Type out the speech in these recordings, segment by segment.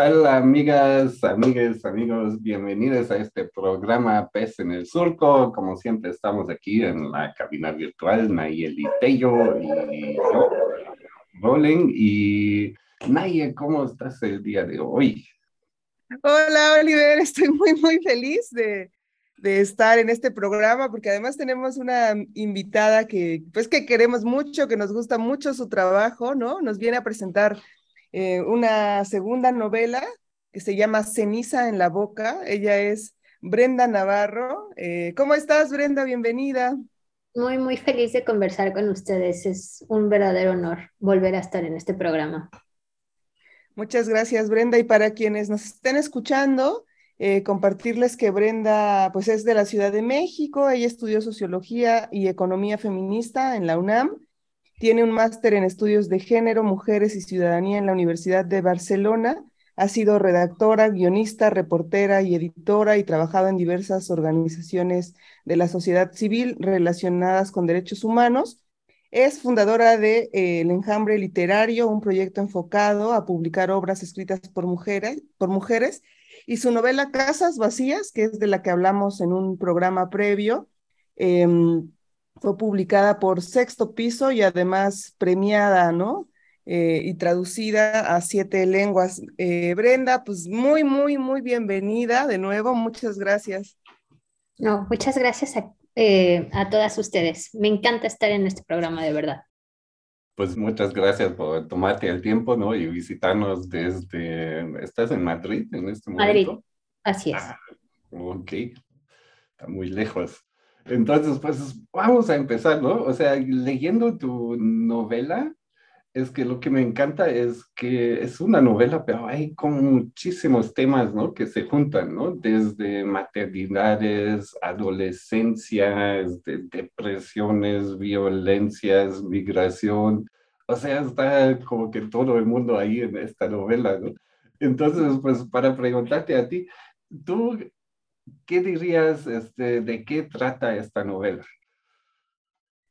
Tal, amigas, amigas, amigos? Bienvenidos a este programa Pez en el Surco. Como siempre, estamos aquí en la cabina virtual, Nayeli Tello y yo, Rolen. Y Naye, ¿cómo estás el día de hoy? Hola, Oliver. Estoy muy, muy feliz de, de estar en este programa porque además tenemos una invitada que, pues, que queremos mucho, que nos gusta mucho su trabajo, ¿no? Nos viene a presentar eh, una segunda novela que se llama Ceniza en la Boca. Ella es Brenda Navarro. Eh, ¿Cómo estás, Brenda? Bienvenida. Muy, muy feliz de conversar con ustedes. Es un verdadero honor volver a estar en este programa. Muchas gracias, Brenda. Y para quienes nos estén escuchando, eh, compartirles que Brenda pues es de la Ciudad de México. Ella estudió sociología y economía feminista en la UNAM tiene un máster en estudios de género, mujeres y ciudadanía en la Universidad de Barcelona. Ha sido redactora, guionista, reportera y editora y trabajado en diversas organizaciones de la sociedad civil relacionadas con derechos humanos. Es fundadora de eh, El Enjambre Literario, un proyecto enfocado a publicar obras escritas por mujeres, por mujeres, y su novela Casas Vacías, que es de la que hablamos en un programa previo, em, fue publicada por Sexto Piso y además premiada, ¿no? Eh, y traducida a siete lenguas. Eh, Brenda, pues muy, muy, muy bienvenida de nuevo. Muchas gracias. No, muchas gracias a, eh, a todas ustedes. Me encanta estar en este programa, de verdad. Pues muchas gracias por tomarte el tiempo, ¿no? Y visitarnos desde... ¿Estás en Madrid en este momento? Madrid, así es. Ah, ok, está muy lejos. Entonces, pues vamos a empezar, ¿no? O sea, leyendo tu novela, es que lo que me encanta es que es una novela, pero hay como muchísimos temas, ¿no? Que se juntan, ¿no? Desde maternidades, adolescencias, de depresiones, violencias, migración. O sea, está como que todo el mundo ahí en esta novela, ¿no? Entonces, pues para preguntarte a ti, ¿tú ¿qué dirías este, de qué trata esta novela?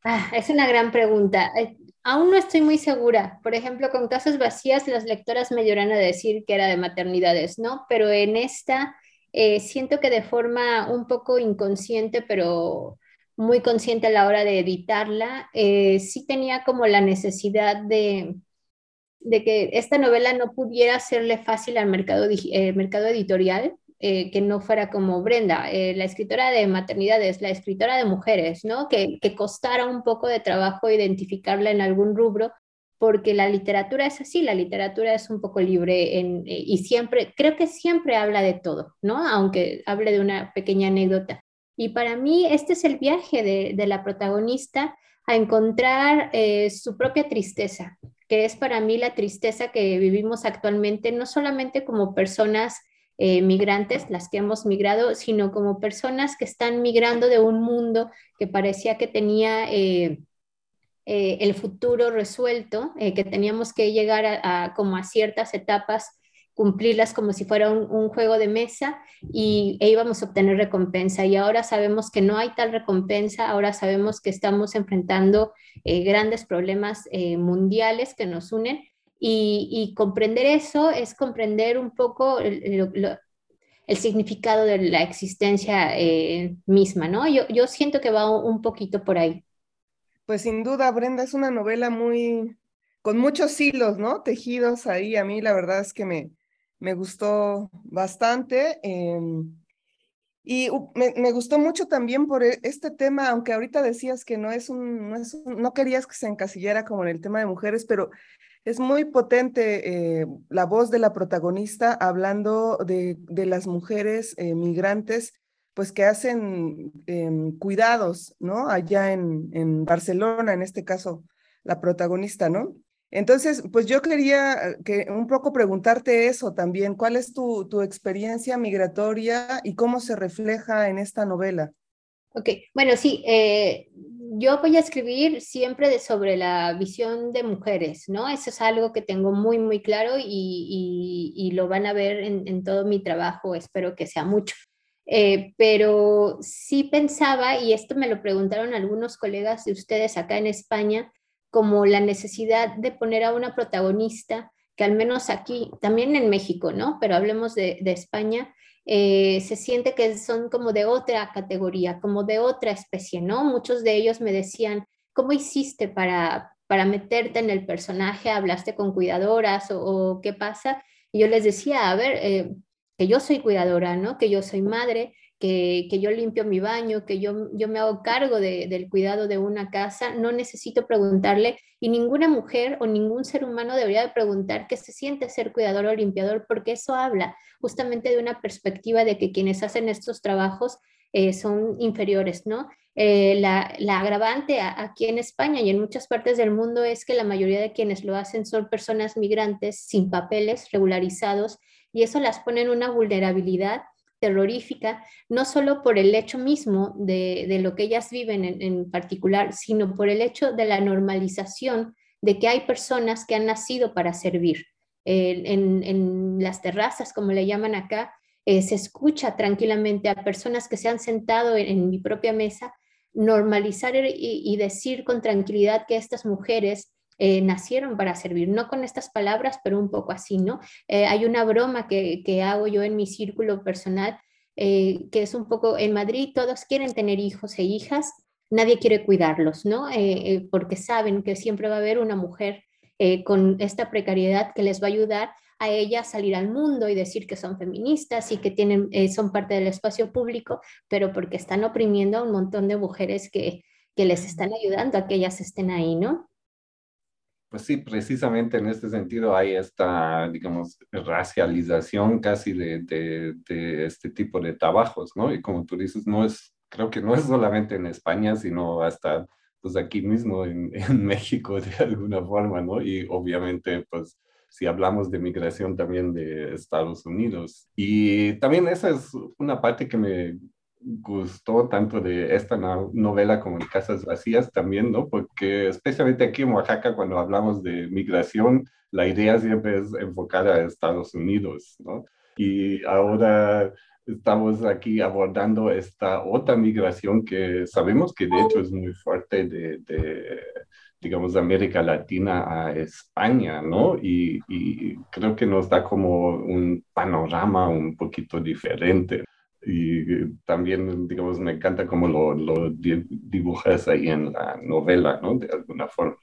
Ah, es una gran pregunta. Eh, aún no estoy muy segura. Por ejemplo, con Casas Vacías, las lectoras me lloran a decir que era de maternidades, ¿no? Pero en esta eh, siento que de forma un poco inconsciente, pero muy consciente a la hora de editarla, eh, sí tenía como la necesidad de, que esta novela no pudiera hacerle fácil al mercado, mercado editorial eh, que no fuera como Brenda, eh, la escritora de maternidades, la escritora de mujeres, ¿no? Que, que costara un poco de trabajo identificarla en algún rubro, porque la literatura es así, la literatura es un poco libre eh, y siempre, creo que siempre habla de todo, ¿no? Aunque hable de una pequeña anécdota. Y para mí este es el viaje de, de la protagonista a encontrar su propia tristeza, que es para mí la tristeza que vivimos actualmente, no solamente como personas eh, migrantes, las que hemos migrado, sino como personas que están migrando de un mundo que parecía que tenía eh, eh, el futuro resuelto, que teníamos que llegar a, como a ciertas etapas cumplirlas como si fuera un, juego de mesa y e íbamos a obtener recompensa. Y ahora sabemos que no hay tal recompensa, ahora sabemos que estamos enfrentando grandes problemas mundiales que nos unen y, comprender eso es comprender un poco el, significado de la existencia eh, misma, ¿no? Yo, yo siento que va un poquito por ahí. Pues sin duda, Brenda, es una novela muy, con muchos hilos, ¿no? Tejidos ahí. A mí la verdad es que me, me gustó bastante. Em, y me, me, gustó mucho también por e, este tema, aunque ahorita decías que no es un, no, es un, no querías que se encasillara como en el tema de mujeres, pero es muy potente eh, la voz de la protagonista hablando de, las mujeres eh, migrantes, pues que hacen em, cuidados, ¿no? Allá en, en, Barcelona, en este caso, la protagonista, ¿no? Entonces, pues yo quería que un poco preguntarte eso también. ¿Cuál es tu, tu experiencia migratoria y cómo se refleja en esta novela? Ok, bueno, sí, eh, yo voy a escribir siempre de, sobre la visión de mujeres, ¿no? Eso es algo que tengo muy, muy claro y, y, lo van a ver en, todo mi trabajo, espero que sea mucho. Eh, pero sí pensaba, y esto me lo preguntaron algunos colegas de ustedes acá en España, como la necesidad de poner a una protagonista que al menos aquí, también en México, ¿no? Pero hablemos de, de España, eh, se siente que son como de otra categoría, como de otra especie, ¿no? Muchos de ellos me decían, ¿cómo hiciste para, para meterte en el personaje? ¿Hablaste con cuidadoras o, qué pasa? Y yo les decía, a ver, eh, que yo soy cuidadora, ¿no? Que yo soy madre, que, yo limpio mi baño, que yo, yo me hago cargo del cuidado de una casa, no necesito preguntarle y ninguna mujer o ningún ser humano debería de preguntar qué se siente ser cuidador o limpiador, porque eso habla justamente de una perspectiva de que quienes hacen estos trabajos eh, son inferiores, ¿no? Eh, la, agravante aquí en España y en muchas partes del mundo es que la mayoría de quienes lo hacen son personas migrantes sin papeles regularizados y eso las pone en una vulnerabilidad terrorífica, no solo por el hecho mismo de, lo que ellas viven en, particular, sino por el hecho de la normalización de que hay personas que han nacido para servir. en, las terrazas, como le llaman acá, eh, se escucha tranquilamente a personas que se han sentado en, mi propia mesa normalizar y, decir con tranquilidad que estas mujeres eh, nacieron para servir, no con estas palabras, pero un poco así, ¿no? Eh, hay una broma que, que, hago yo en mi círculo personal, eh, que es un poco, en Madrid todos quieren tener hijos e hijas, nadie quiere cuidarlos, ¿no? porque saben que siempre va a haber una mujer con esta precariedad que les va a ayudar a ellas a salir al mundo y decir que son feministas y que tienen, son parte del espacio público, pero porque están oprimiendo a un montón de mujeres que, que les están ayudando a que ellas estén ahí, ¿no? Pues sí, precisamente en este sentido hay esta, digamos, racialización casi de, de, este tipo de trabajos, ¿no? Y como tú dices, no es, creo que no es solamente en España, sino hasta pues aquí mismo en, en México de alguna forma, ¿no? Y obviamente, pues si hablamos de migración también de Estados Unidos. Y también esa es una parte que me gustó tanto de esta novela como en Casas Vacías también, ¿no? Porque especialmente aquí en Oaxaca, cuando hablamos de migración, la idea siempre es enfocar a Estados Unidos, ¿no? Y ahora estamos aquí abordando esta otra migración que sabemos que de hecho es muy fuerte de, de digamos, de América Latina a España, ¿no? Y, y creo que nos da como un panorama un poquito diferente y también, digamos, me encanta cómo lo, lo dibujas ahí en la novela, ¿no? De alguna forma.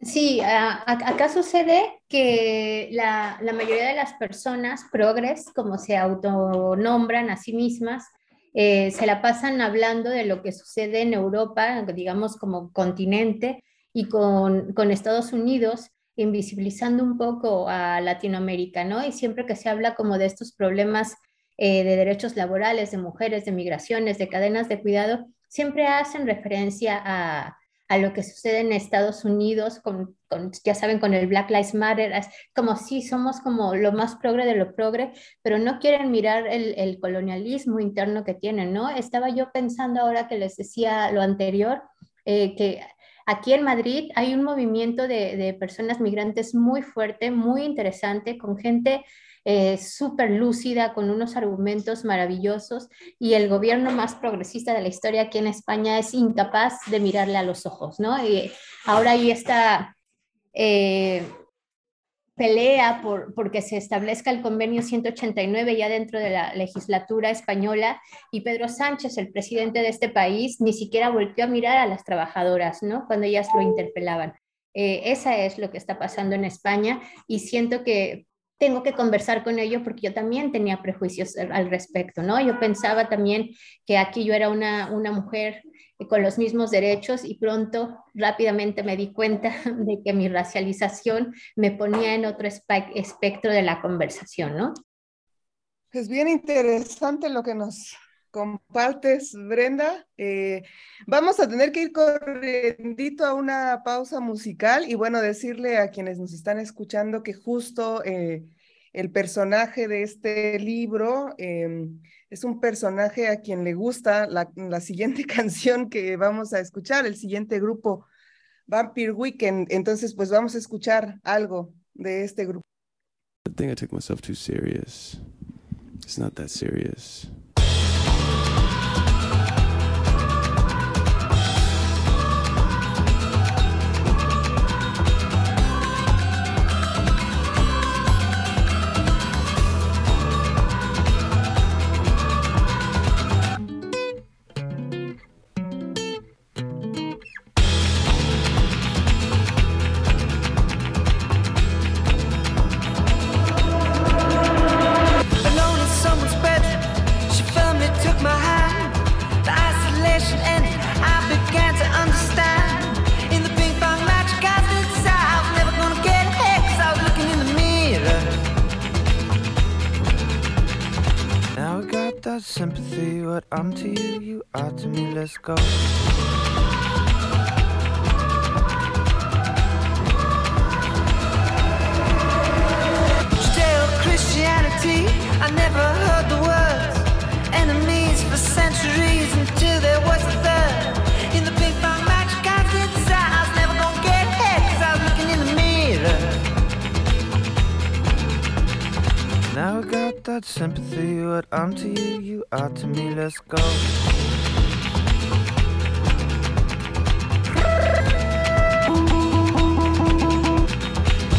Sí, acá sucede que la, la, mayoría de las personas progres, como se autonombran a sí mismas, eh, se la pasan hablando de lo que sucede en Europa, digamos como continente, y con, con Estados Unidos, invisibilizando un poco a Latinoamérica, ¿no? Y siempre que se habla como de estos problemas eh, de derechos laborales, de mujeres, de migraciones, de cadenas de cuidado, siempre hacen referencia a, a lo que sucede en Estados Unidos, con, con, ya saben, con el Black Lives Matter, como si somos como lo más progre de lo progre, pero no quieren mirar el, el, colonialismo interno que tienen, ¿no? Estaba yo pensando ahora que les decía lo anterior, eh, que aquí en Madrid hay un movimiento de, personas migrantes muy fuerte, muy interesante, con gente eh, súper lúcida, con unos argumentos maravillosos, y el gobierno más progresista de la historia aquí en España es incapaz de mirarle a los ojos, ¿no? Y ahora hay esta eh, pelea por porque se establezca el convenio 189 ya dentro de la legislatura española, y Pedro Sánchez, el presidente de este país, ni siquiera volvió a mirar a las trabajadoras, ¿no? Cuando ellas lo interpelaban. Eh, esa es lo que está pasando en España y siento que tengo que conversar con ellos porque yo también tenía prejuicios al respecto, ¿no? Yo pensaba también que aquí yo era una, una mujer con los mismos derechos y pronto rápidamente me di cuenta de que mi racialización me ponía en otro espectro de la conversación, ¿no? Es bien interesante lo que nos compartes, Brenda. Eh, vamos a tener que ir corriendo a una pausa musical y bueno, decirle a quienes nos están escuchando que justo eh, el personaje de este libro em, es un personaje a quien le gusta la, la, siguiente canción que vamos a escuchar, el siguiente grupo, Vampire Weekend. Entonces, pues vamos a escuchar algo de este grupo. I think I took myself too serious. It's not that serious. Sympathy. What I'm to you, you are to me. Let's go. Christianity, I never heard the I got that sympathy. What I'm to you, you are to me. Let's go.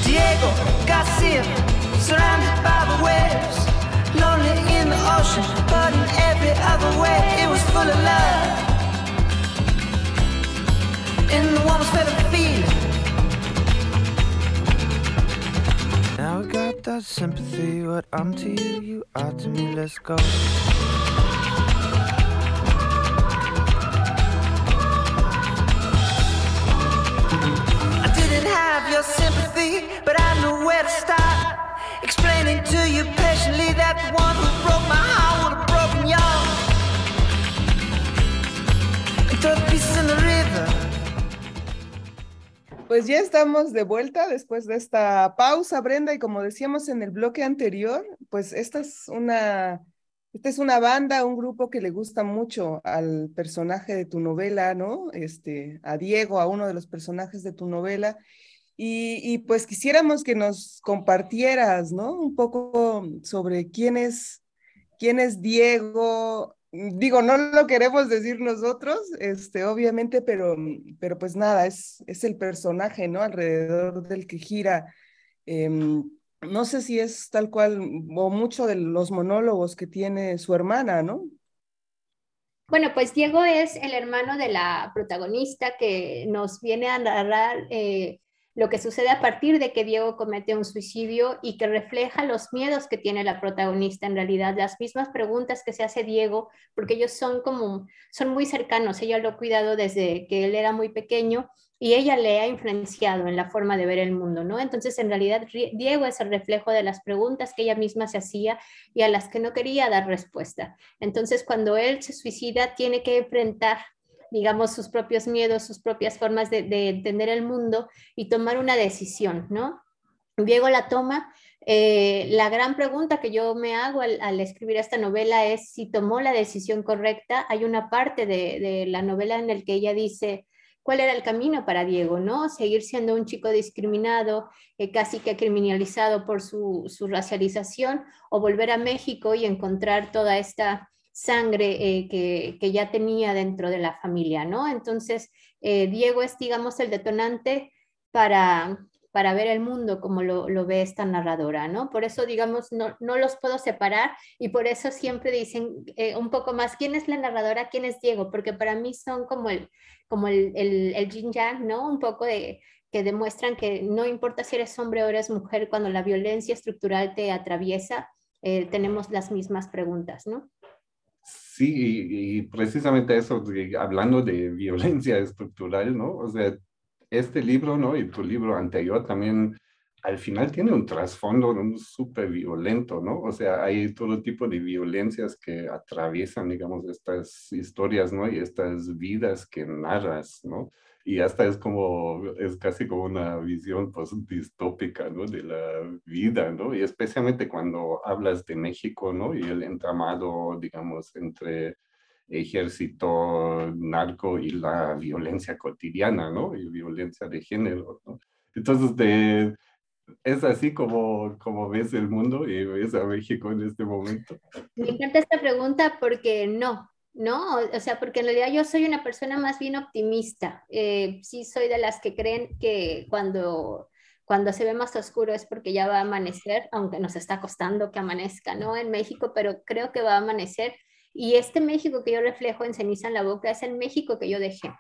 Diego Garcia, surrounded by the waves, lonely in the ocean, but in every other way, it was full of love. In the warmest feather feeling. That sympathy. What I'm to you, you are to me. Let's go. I didn't have your sympathy, but I knew where to start. Explaining to you patiently that the one who broke my heart Pues ya estamos de vuelta después de esta pausa, Brenda, y como decíamos en el bloque anterior, pues esta es una, esta es una banda, un grupo que le gusta mucho al personaje de tu novela, ¿no? Este, a Diego, a uno de los personajes de tu novela. Y, y pues quisiéramos que nos compartieras, ¿no? Un poco sobre quién es, quién es Diego, digo, no lo queremos decir nosotros, este, obviamente, pero, pero pues nada, es, es el personaje, ¿no? Alrededor del que gira. Eh, no sé si es tal cual o mucho de los monólogos que tiene su hermana, ¿no? Bueno, pues Diego es el hermano de la protagonista que nos viene a narrar eh, lo que sucede a partir de que Diego comete un suicidio y que refleja los miedos que tiene la protagonista en realidad, las mismas preguntas que se hace Diego, porque ellos son como, son muy cercanos, ella lo ha cuidado desde que él era muy pequeño y ella le ha influenciado en la forma de ver el mundo, ¿no? Entonces, en realidad, Diego es el reflejo de las preguntas que ella misma se hacía y a las que no quería dar respuesta. Entonces, cuando él se suicida, tiene que enfrentar digamos, sus propios miedos, sus propias formas de, de, entender el mundo y tomar una decisión, ¿no? Diego la toma. Eh, la gran pregunta que yo me hago al, escribir esta novela es si tomó la decisión correcta. Hay una parte de, la novela en la que ella dice, cuál era el camino para Diego, ¿no? Seguir siendo un chico discriminado, eh, casi que criminalizado por su, racialización, o volver a México y encontrar toda esta sangre eh, que, que, ya tenía dentro de la familia, ¿no? Entonces, eh, Diego es, digamos, el detonante para, para ver el mundo como lo, lo, ve esta narradora, ¿no? Por eso, digamos, no, no, los puedo separar y por eso siempre dicen eh, un poco más, ¿quién es la narradora? ¿Quién es Diego? Porque para mí son como el, como el, el, el yang, ¿no? Un poco de que demuestran que no importa si eres hombre o eres mujer, cuando la violencia estructural te atraviesa, tenemos las mismas preguntas, ¿no? Sí, y, y precisamente eso, hablando de violencia estructural, ¿no? O sea, este libro, ¿no? Y tu libro anterior también al final tiene un trasfondo súper violento, ¿no? O sea, hay todo tipo de violencias que atraviesan, digamos, estas historias, ¿no? Y estas vidas que narras, ¿no? Y hasta es como, es casi como una visión pues distópica, ¿no? De la vida, ¿no? Y especialmente cuando hablas de México, ¿no? Y el entramado, digamos, entre ejército, narco y la violencia cotidiana, ¿no? Y violencia de género, ¿no? Entonces, de, es así como, como ves el mundo y ves a México en este momento. Me encanta esta pregunta porque no, ¿no? O sea, porque en realidad yo soy una persona más bien optimista. Eh, sí soy de las que creen que cuando, cuando se ve más oscuro es porque ya va a amanecer, aunque nos está costando que amanezca, ¿no? En México, pero creo que va a amanecer. Y este México que yo reflejo en ceniza en la boca es el México que yo dejé.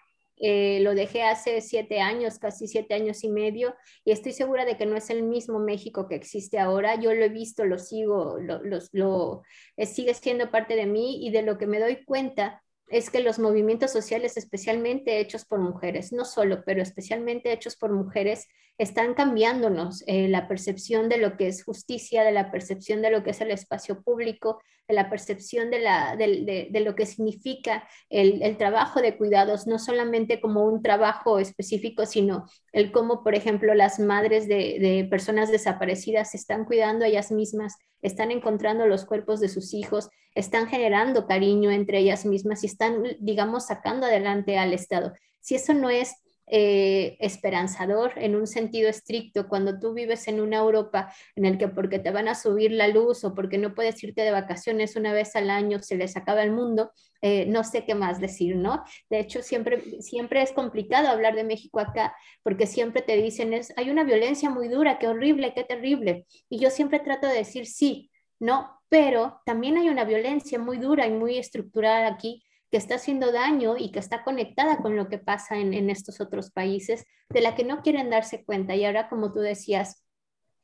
Eh, lo dejé hace siete años, casi siete años y medio, y estoy segura de que no es el mismo México que existe ahora. Yo lo he visto, lo sigo, lo, eh, sigue siendo parte de mí y de lo que me doy cuenta es que los movimientos sociales, especialmente hechos por mujeres, no solo, pero especialmente hechos por mujeres, están cambiándonos eh, la percepción de lo que es justicia, de la percepción de lo que es el espacio público, de la percepción de, la, de, de, lo que significa el, el, trabajo de cuidados, no solamente como un trabajo específico, sino el cómo, por ejemplo, las madres de, personas desaparecidas se están cuidando ellas mismas, están encontrando los cuerpos de sus hijos, están generando cariño entre ellas mismas y están, digamos, sacando adelante al Estado. Si eso no es eh, esperanzador en un sentido estricto cuando tú vives en una Europa en el que porque te van a subir la luz o porque no puedes irte de vacaciones una vez al año se les acaba el mundo, eh, no sé qué más decir, ¿no? De hecho, siempre, siempre es complicado hablar de México acá porque siempre te dicen, es, hay una violencia muy dura, qué horrible, qué terrible. Y yo siempre trato de decir sí, no, pero también hay una violencia muy dura y muy estructurada aquí que está haciendo daño y que está conectada con lo que pasa en, estos otros países, de la que no quieren darse cuenta. Y ahora, como tú decías,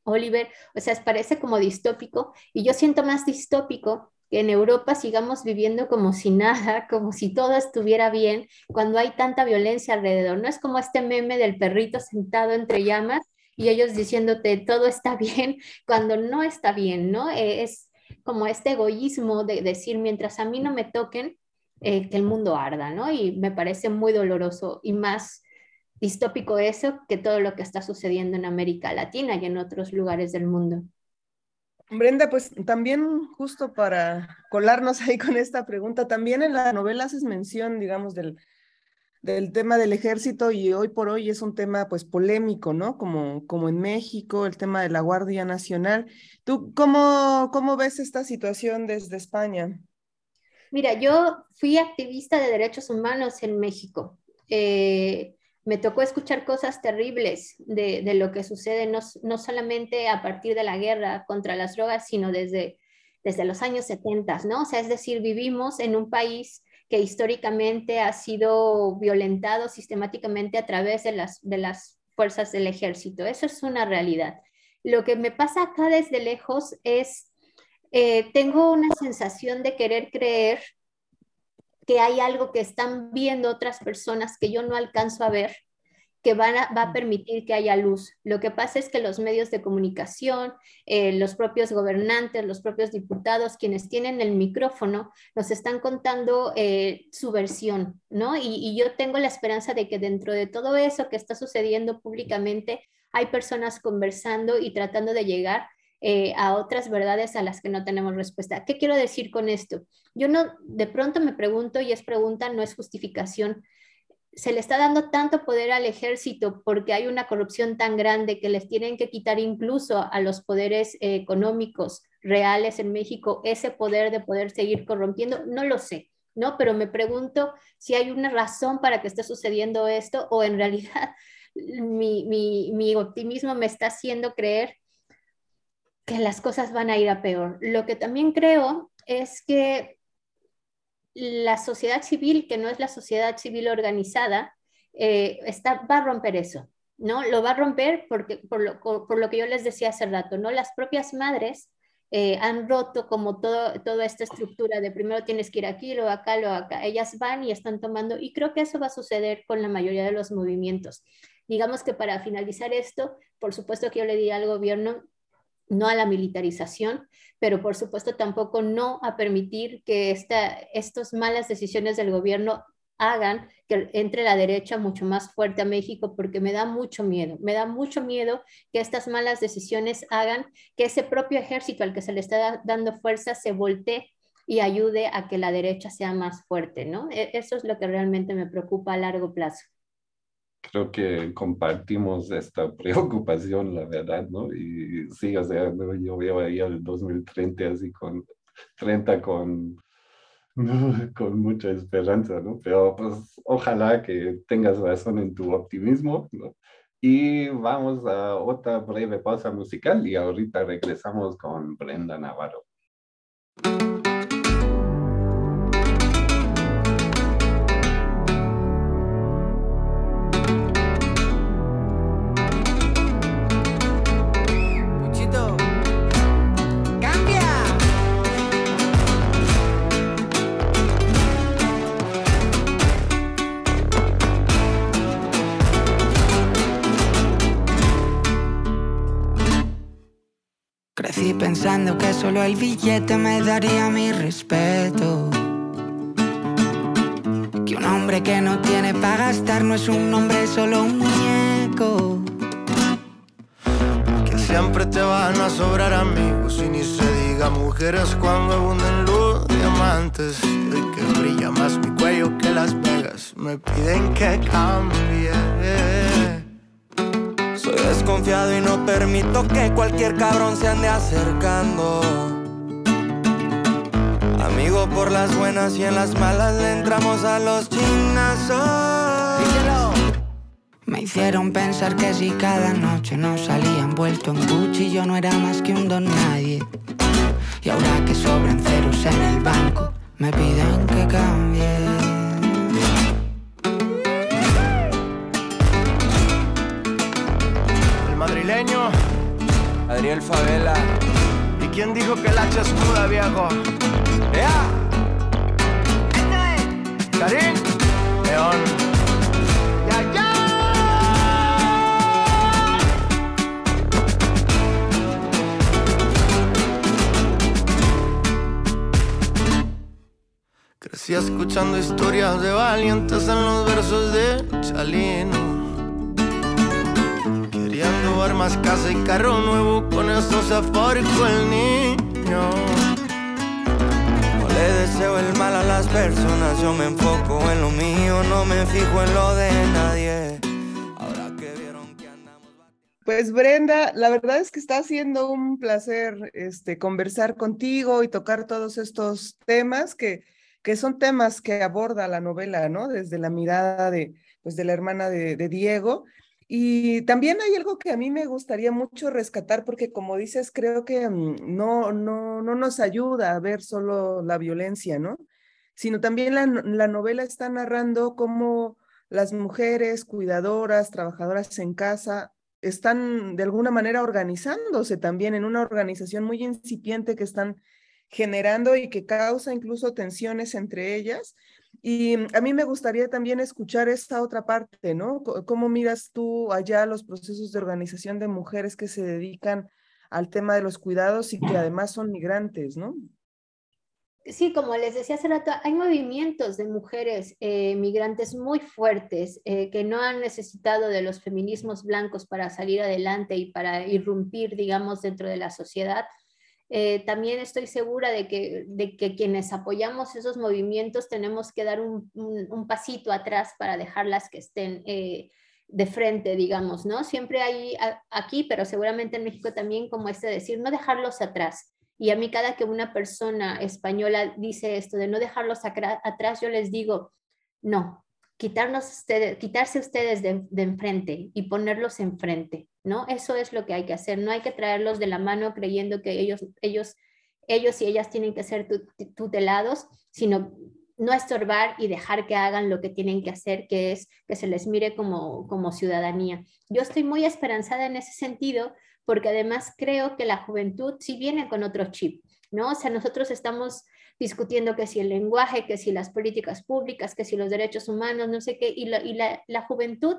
Oliver, o sea, parece como distópico y yo siento más distópico que en Europa sigamos viviendo como si nada, como si todo estuviera bien, cuando hay tanta violencia alrededor. No es como este meme del perrito sentado entre llamas y ellos diciéndote todo está bien cuando no está bien, ¿no? Es como este egoísmo de decir, mientras a mí no me toquen, eh, que el mundo arda, ¿no? Y me parece muy doloroso y más distópico eso que todo lo que está sucediendo en América Latina y en otros lugares del mundo. Brenda, pues también justo para colarnos ahí con esta pregunta, también en la novela haces mención, digamos, del, del tema del ejército y hoy por hoy es un tema pues polémico, ¿no? Como, como en México, el tema de la Guardia Nacional. ¿Tú cómo, cómo ves esta situación desde España? Mira, yo fui activista de derechos humanos en México. Eh, me tocó escuchar cosas terribles de, lo que sucede, no, no, solamente a partir de la guerra contra las drogas, sino desde, desde los años 70, ¿no? O sea, es decir, vivimos en un país que históricamente ha sido violentado sistemáticamente a través de las, de las fuerzas del ejército. Eso es una realidad. Lo que me pasa acá desde lejos es eh, tengo una sensación de querer creer que hay algo que están viendo otras personas que yo no alcanzo a ver, que van va a permitir que haya luz. Lo que pasa es que los medios de comunicación, eh, los propios gobernantes, los propios diputados, quienes tienen el micrófono, nos están contando eh, su versión, ¿no? Y, y yo tengo la esperanza de que dentro de todo eso que está sucediendo públicamente, hay personas conversando y tratando de llegar eh, a otras verdades a las que no tenemos respuesta. ¿Qué quiero decir con esto? Yo no, de pronto me pregunto, y es pregunta, no es justificación, se le está dando tanto poder al ejército porque hay una corrupción tan grande que les tienen que quitar incluso a los poderes eh, económicos reales en México ese poder de poder seguir corrompiendo, no lo sé, ¿no? Pero me pregunto si hay una razón para que esté sucediendo esto o en realidad mi, mi, mi optimismo me está haciendo creer que las cosas van a ir a peor. Lo que también creo es que la sociedad civil, que no es la sociedad civil organizada, eh, está, va a romper eso, ¿no? Lo va a romper porque, por, lo, por lo que yo les decía hace rato, ¿no? Las propias madres eh, han roto como todo, toda esta estructura de primero tienes que ir aquí, luego acá, luego acá. Ellas van y están tomando, y creo que eso va a suceder con la mayoría de los movimientos. Digamos que para finalizar esto, por supuesto que yo le diría al gobierno no a la militarización, pero por supuesto tampoco no a permitir que esta, estas malas decisiones del gobierno hagan que entre la derecha mucho más fuerte a México, porque me da mucho miedo, me da mucho miedo que estas malas decisiones hagan que ese propio ejército al que se le está dando fuerza se voltee y ayude a que la derecha sea más fuerte, ¿no? E, eso es lo que realmente me preocupa a largo plazo. Creo que compartimos esta preocupación, la verdad, ¿no? Y sí, o sea, yo veo ahí el 2030 así con 30 con con mucha esperanza, ¿no? Pero pues ojalá que tengas razón en tu optimismo, ¿no? Y vamos a otra breve pausa musical y ahorita regresamos con Brenda Navarro. Pensando que solo el billete me daría mi respeto. Que un hombre que no tiene para gastar no es un hombre, solo un muñeco. Que siempre te van a sobrar amigos y ni se diga mujeres cuando abunden los diamantes. Y que brilla más mi cuello que Las Vegas. Me piden que cambie desconfiado y no permito que cualquier cabrón se ande acercando. Amigo por las buenas y en las malas le entramos a los chinazos. Me hicieron pensar que si cada noche nos salía envuelto en Gucci yo no era más que un don nadie. Y ahora que sobran ceros en el banco, me piden que cambie. Adriel Favela. ¿Y quién dijo que el hacha es muda, viejo? ¡Ea! Karim, León. ¡Ya, ya! Crecí escuchando historias de valientes en los versos de Chalino más casa y carro nuevo, con eso se aforcó el niño. No le deseo el mal a las personas, yo me enfoco en lo mío, no me fijo en lo de nadie. Ahora que vieron que andamos... Pues Brenda, la verdad es que está siendo un placer este, conversar contigo y tocar todos estos temas que, que son temas que aborda la novela, ¿no? Desde la mirada de, pues, de la hermana de, de Diego y también hay algo que a mí me gustaría mucho rescatar, porque como dices, creo que mm, no, no, no nos ayuda a ver solo la violencia, ¿no? Sino también la, la novela está narrando cómo las mujeres cuidadoras, trabajadoras en casa, están de alguna manera organizándose también en una organización muy incipiente que están generando y que causa incluso tensiones entre ellas y a mí me gustaría también escuchar esta otra parte, ¿no? ¿Cómo miras tú allá los procesos de organización de mujeres que se dedican al tema de los cuidados y que además son migrantes, ¿no? Sí, como les decía hace rato, hay movimientos de mujeres eh, migrantes muy fuertes eh, que no han necesitado de los feminismos blancos para salir adelante y para irrumpir, digamos, dentro de la sociedad, eh, también estoy segura de que, de que quienes apoyamos esos movimientos tenemos que dar un, un, pasito atrás para dejarlas que estén eh, de frente, digamos, ¿no? Siempre hay aquí, pero seguramente en México también como este decir, no dejarlos atrás. Y a mí cada que una persona española dice esto de no dejarlos atrás, yo les digo, no, quitarnos quitarse ustedes de, de, enfrente y ponerlos enfrente, ¿no? Eso es lo que hay que hacer, no hay que traerlos de la mano creyendo que ellos, ellos, ellos y ellas tienen que ser tutelados, sino no estorbar y dejar que hagan lo que tienen que hacer, que es que se les mire como, como ciudadanía. Yo estoy muy esperanzada en ese sentido, porque además creo que la juventud sí viene con otro chip, ¿no? O sea, nosotros estamos discutiendo que si el lenguaje, que si las políticas públicas, que si los derechos humanos, no sé qué, y, la, y la, la, juventud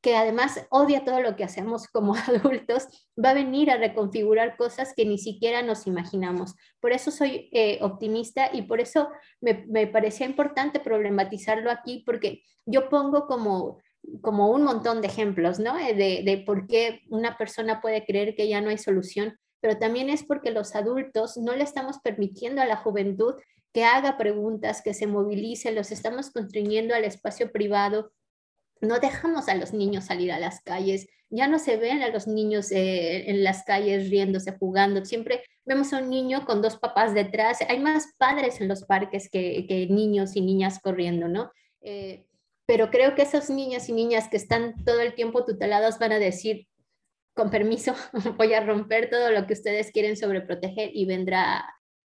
que además odia todo lo que hacemos como adultos, va a venir a reconfigurar cosas que ni siquiera nos imaginamos. Por eso soy eh, optimista y por eso me, me, parecía importante problematizarlo aquí, porque yo pongo como, como un montón de ejemplos, ¿no? Eh, de, de por qué una persona puede creer que ya no hay solución, pero también es porque los adultos no le estamos permitiendo a la juventud que haga preguntas, que se movilice, los estamos construyendo al espacio privado, no dejamos a los niños salir a las calles, ya no se ven a los niños eh, en las calles riéndose, jugando, siempre vemos a un niño con dos papás detrás, hay más padres en los parques que, niños y niñas corriendo, ¿no? Eh, pero creo que esos niños y niñas que están todo el tiempo tutelados van a decir, con permiso, voy a romper todo lo que ustedes quieren sobreproteger y vendrá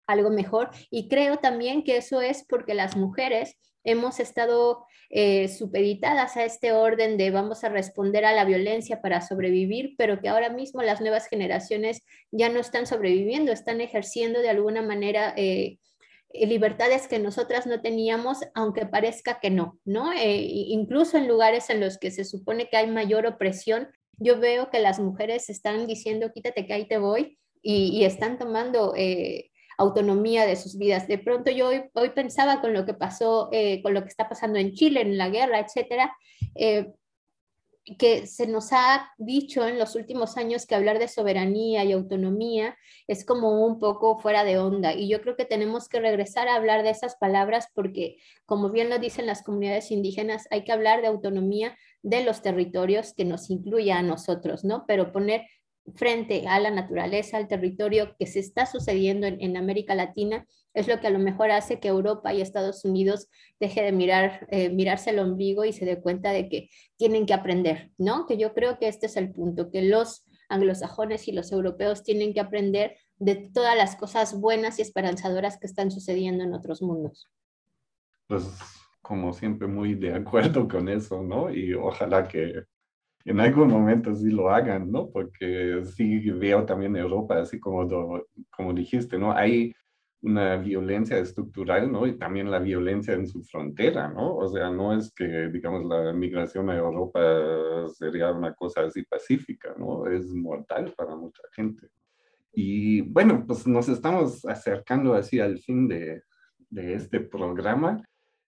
algo mejor. Y creo también que eso es porque las mujeres hemos estado eh, supeditadas a este orden de vamos a responder a la violencia para sobrevivir, pero que ahora mismo las nuevas generaciones ya no están sobreviviendo, están ejerciendo de alguna manera eh, libertades que nosotras no teníamos, aunque parezca que no, ¿no? Eh, incluso en lugares en los que se supone que hay mayor opresión, yo veo que las mujeres están diciendo quítate que ahí te voy y, están tomando autonomía de sus vidas. De pronto yo hoy, pensaba con lo que pasó, eh, con lo que está pasando en Chile, en la guerra, etcétera, eh, que se nos ha dicho en los últimos años que hablar de soberanía y autonomía es como un poco fuera de onda. Y yo creo que tenemos que regresar a hablar de esas palabras porque, como bien lo dicen las comunidades indígenas, hay que hablar de autonomía de los territorios que nos incluya a nosotros, ¿no? Pero poner frente a la naturaleza, al territorio que se está sucediendo en, América Latina, es lo que a lo mejor hace que Europa y Estados Unidos deje de mirar, eh, mirarse el ombligo y se dé cuenta de que tienen que aprender, ¿no? Que yo creo que este es el punto, que los anglosajones y los europeos tienen que aprender de todas las cosas buenas y esperanzadoras que están sucediendo en otros mundos. Pues como siempre muy de acuerdo con eso, ¿no? Y ojalá que en algún momento sí lo hagan, ¿no? Porque sí veo también Europa, así como, como dijiste, ¿no? Hay una violencia estructural, ¿no? Y también la violencia en su frontera, ¿no? O sea, no es que, digamos, la migración a Europa sería una cosa así pacífica, ¿no? Es mortal para mucha gente. Y bueno, pues nos estamos acercando así al fin de, de este programa.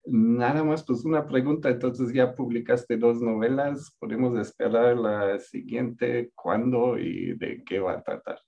Nada más, pues una pregunta, entonces ya publicaste dos novelas, podemos esperar la siguiente, cuándo y de qué va a tratar.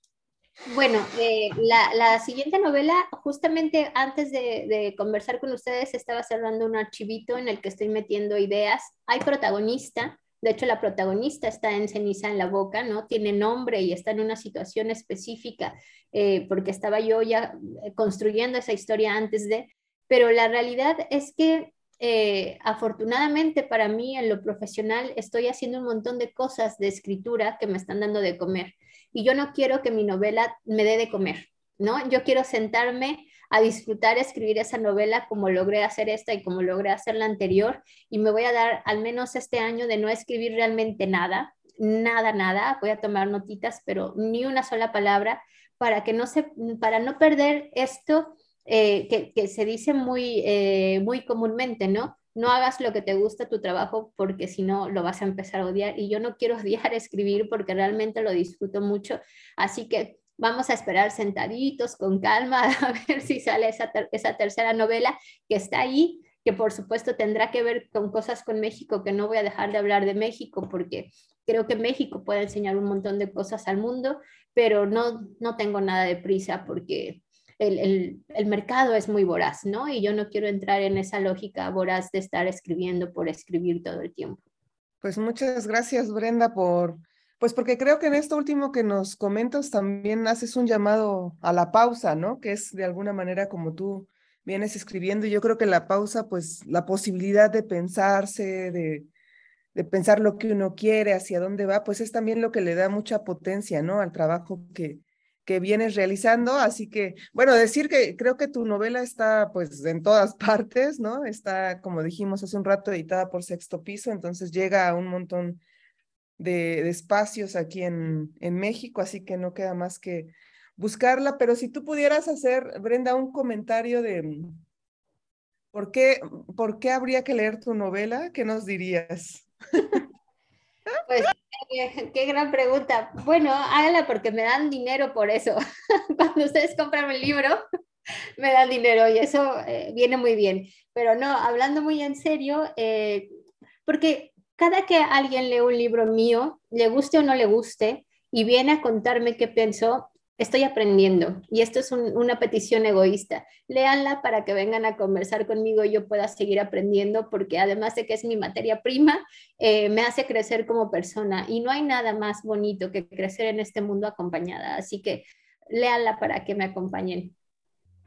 Bueno, eh, la, la, siguiente novela, justamente antes de, conversar con ustedes, estaba cerrando un archivito en el que estoy metiendo ideas. Hay protagonista, de hecho la protagonista está en ceniza en la boca, ¿no? Tiene nombre y está en una situación específica, eh, porque estaba yo ya construyendo esa historia antes de, pero la realidad es que eh, afortunadamente para mí en lo profesional estoy haciendo un montón de cosas de escritura que me están dando de comer y yo no quiero que mi novela me dé de comer, ¿no? Yo quiero sentarme a disfrutar escribir esa novela como logré hacer esta y como logré hacer la anterior y me voy a dar al menos este año de no escribir realmente nada, nada, nada, voy a tomar notitas, pero ni una sola palabra para que no se, para no perder esto eh, que, se dice muy, eh, muy comúnmente, ¿no? No hagas lo que te gusta tu trabajo porque si no lo vas a empezar a odiar. Y yo no quiero odiar escribir porque realmente lo disfruto mucho. Así que vamos a esperar sentaditos, con calma, a ver si sale esa, esa tercera novela que está ahí, que por supuesto tendrá que ver con cosas con México, que no voy a dejar de hablar de México porque creo que México puede enseñar un montón de cosas al mundo, pero no, no tengo nada de prisa porque el, mercado es muy voraz, ¿no? Y yo no quiero entrar en esa lógica voraz de estar escribiendo por escribir todo el tiempo. Pues muchas gracias, Brenda, por, pues porque creo que en esto último que nos comentas también haces un llamado a la pausa, ¿no? Que es de alguna manera como tú vienes escribiendo. Y yo creo que la pausa, pues la posibilidad de pensarse, de, de pensar lo que uno quiere, hacia dónde va, pues es también lo que le da mucha potencia, ¿no? Al trabajo que, que vienes realizando. Así que, bueno, decir que creo que tu novela está pues en todas partes, ¿no? Está, como dijimos hace un rato, editada por Sexto Piso, entonces llega a un montón de, espacios aquí en, en México, así que no queda más que buscarla. Pero si tú pudieras hacer, Brenda, un comentario de por qué, por qué habría que leer tu novela, ¿qué nos dirías? Pues qué, gran pregunta. Bueno, hágala porque me dan dinero por eso. Cuando ustedes compran el libro, me dan dinero y eso eh, viene muy bien. Pero no, hablando muy en serio, eh, porque cada que alguien lee un libro mío, le guste o no le guste, y viene a contarme qué pensó, estoy aprendiendo. Y esto es un- una petición egoísta. Léanla para que vengan a conversar conmigo y yo pueda seguir aprendiendo, porque además de que es mi materia prima, eh, me hace crecer como persona. Y no hay nada más bonito que crecer en este mundo acompañada. Así que léanla para que me acompañen.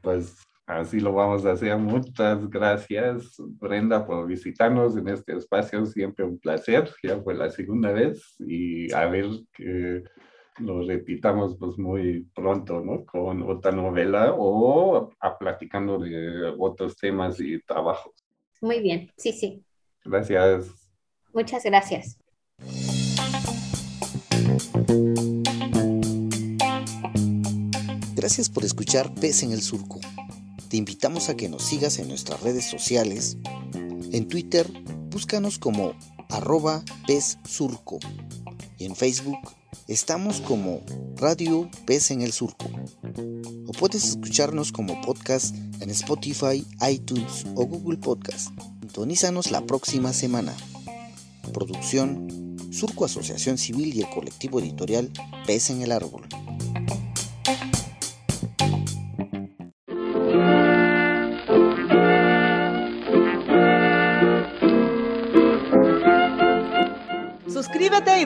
Pues así lo vamos a hacer. Muchas gracias, Brenda, por visitarnos en este espacio. Siempre un placer. Ya fue la segunda vez y a ver que lo repitamos pues muy pronto, ¿no? Con otra novela o a platicando de otros temas y trabajos. Muy bien, sí, sí. Gracias. Muchas gracias. Gracias por escuchar Pez en el Surco. Te invitamos a que nos sigas en nuestras redes sociales. En Twitter, búscanos como arroba Pez Surco. Y en Facebook, estamos como Radio Pez en el Surco. O puedes escucharnos como podcast en Spotify, iTunes o Google Podcast. Sintonízanos la próxima semana. Producción, Surco Asociación Civil y el colectivo editorial Pez en el Árbol.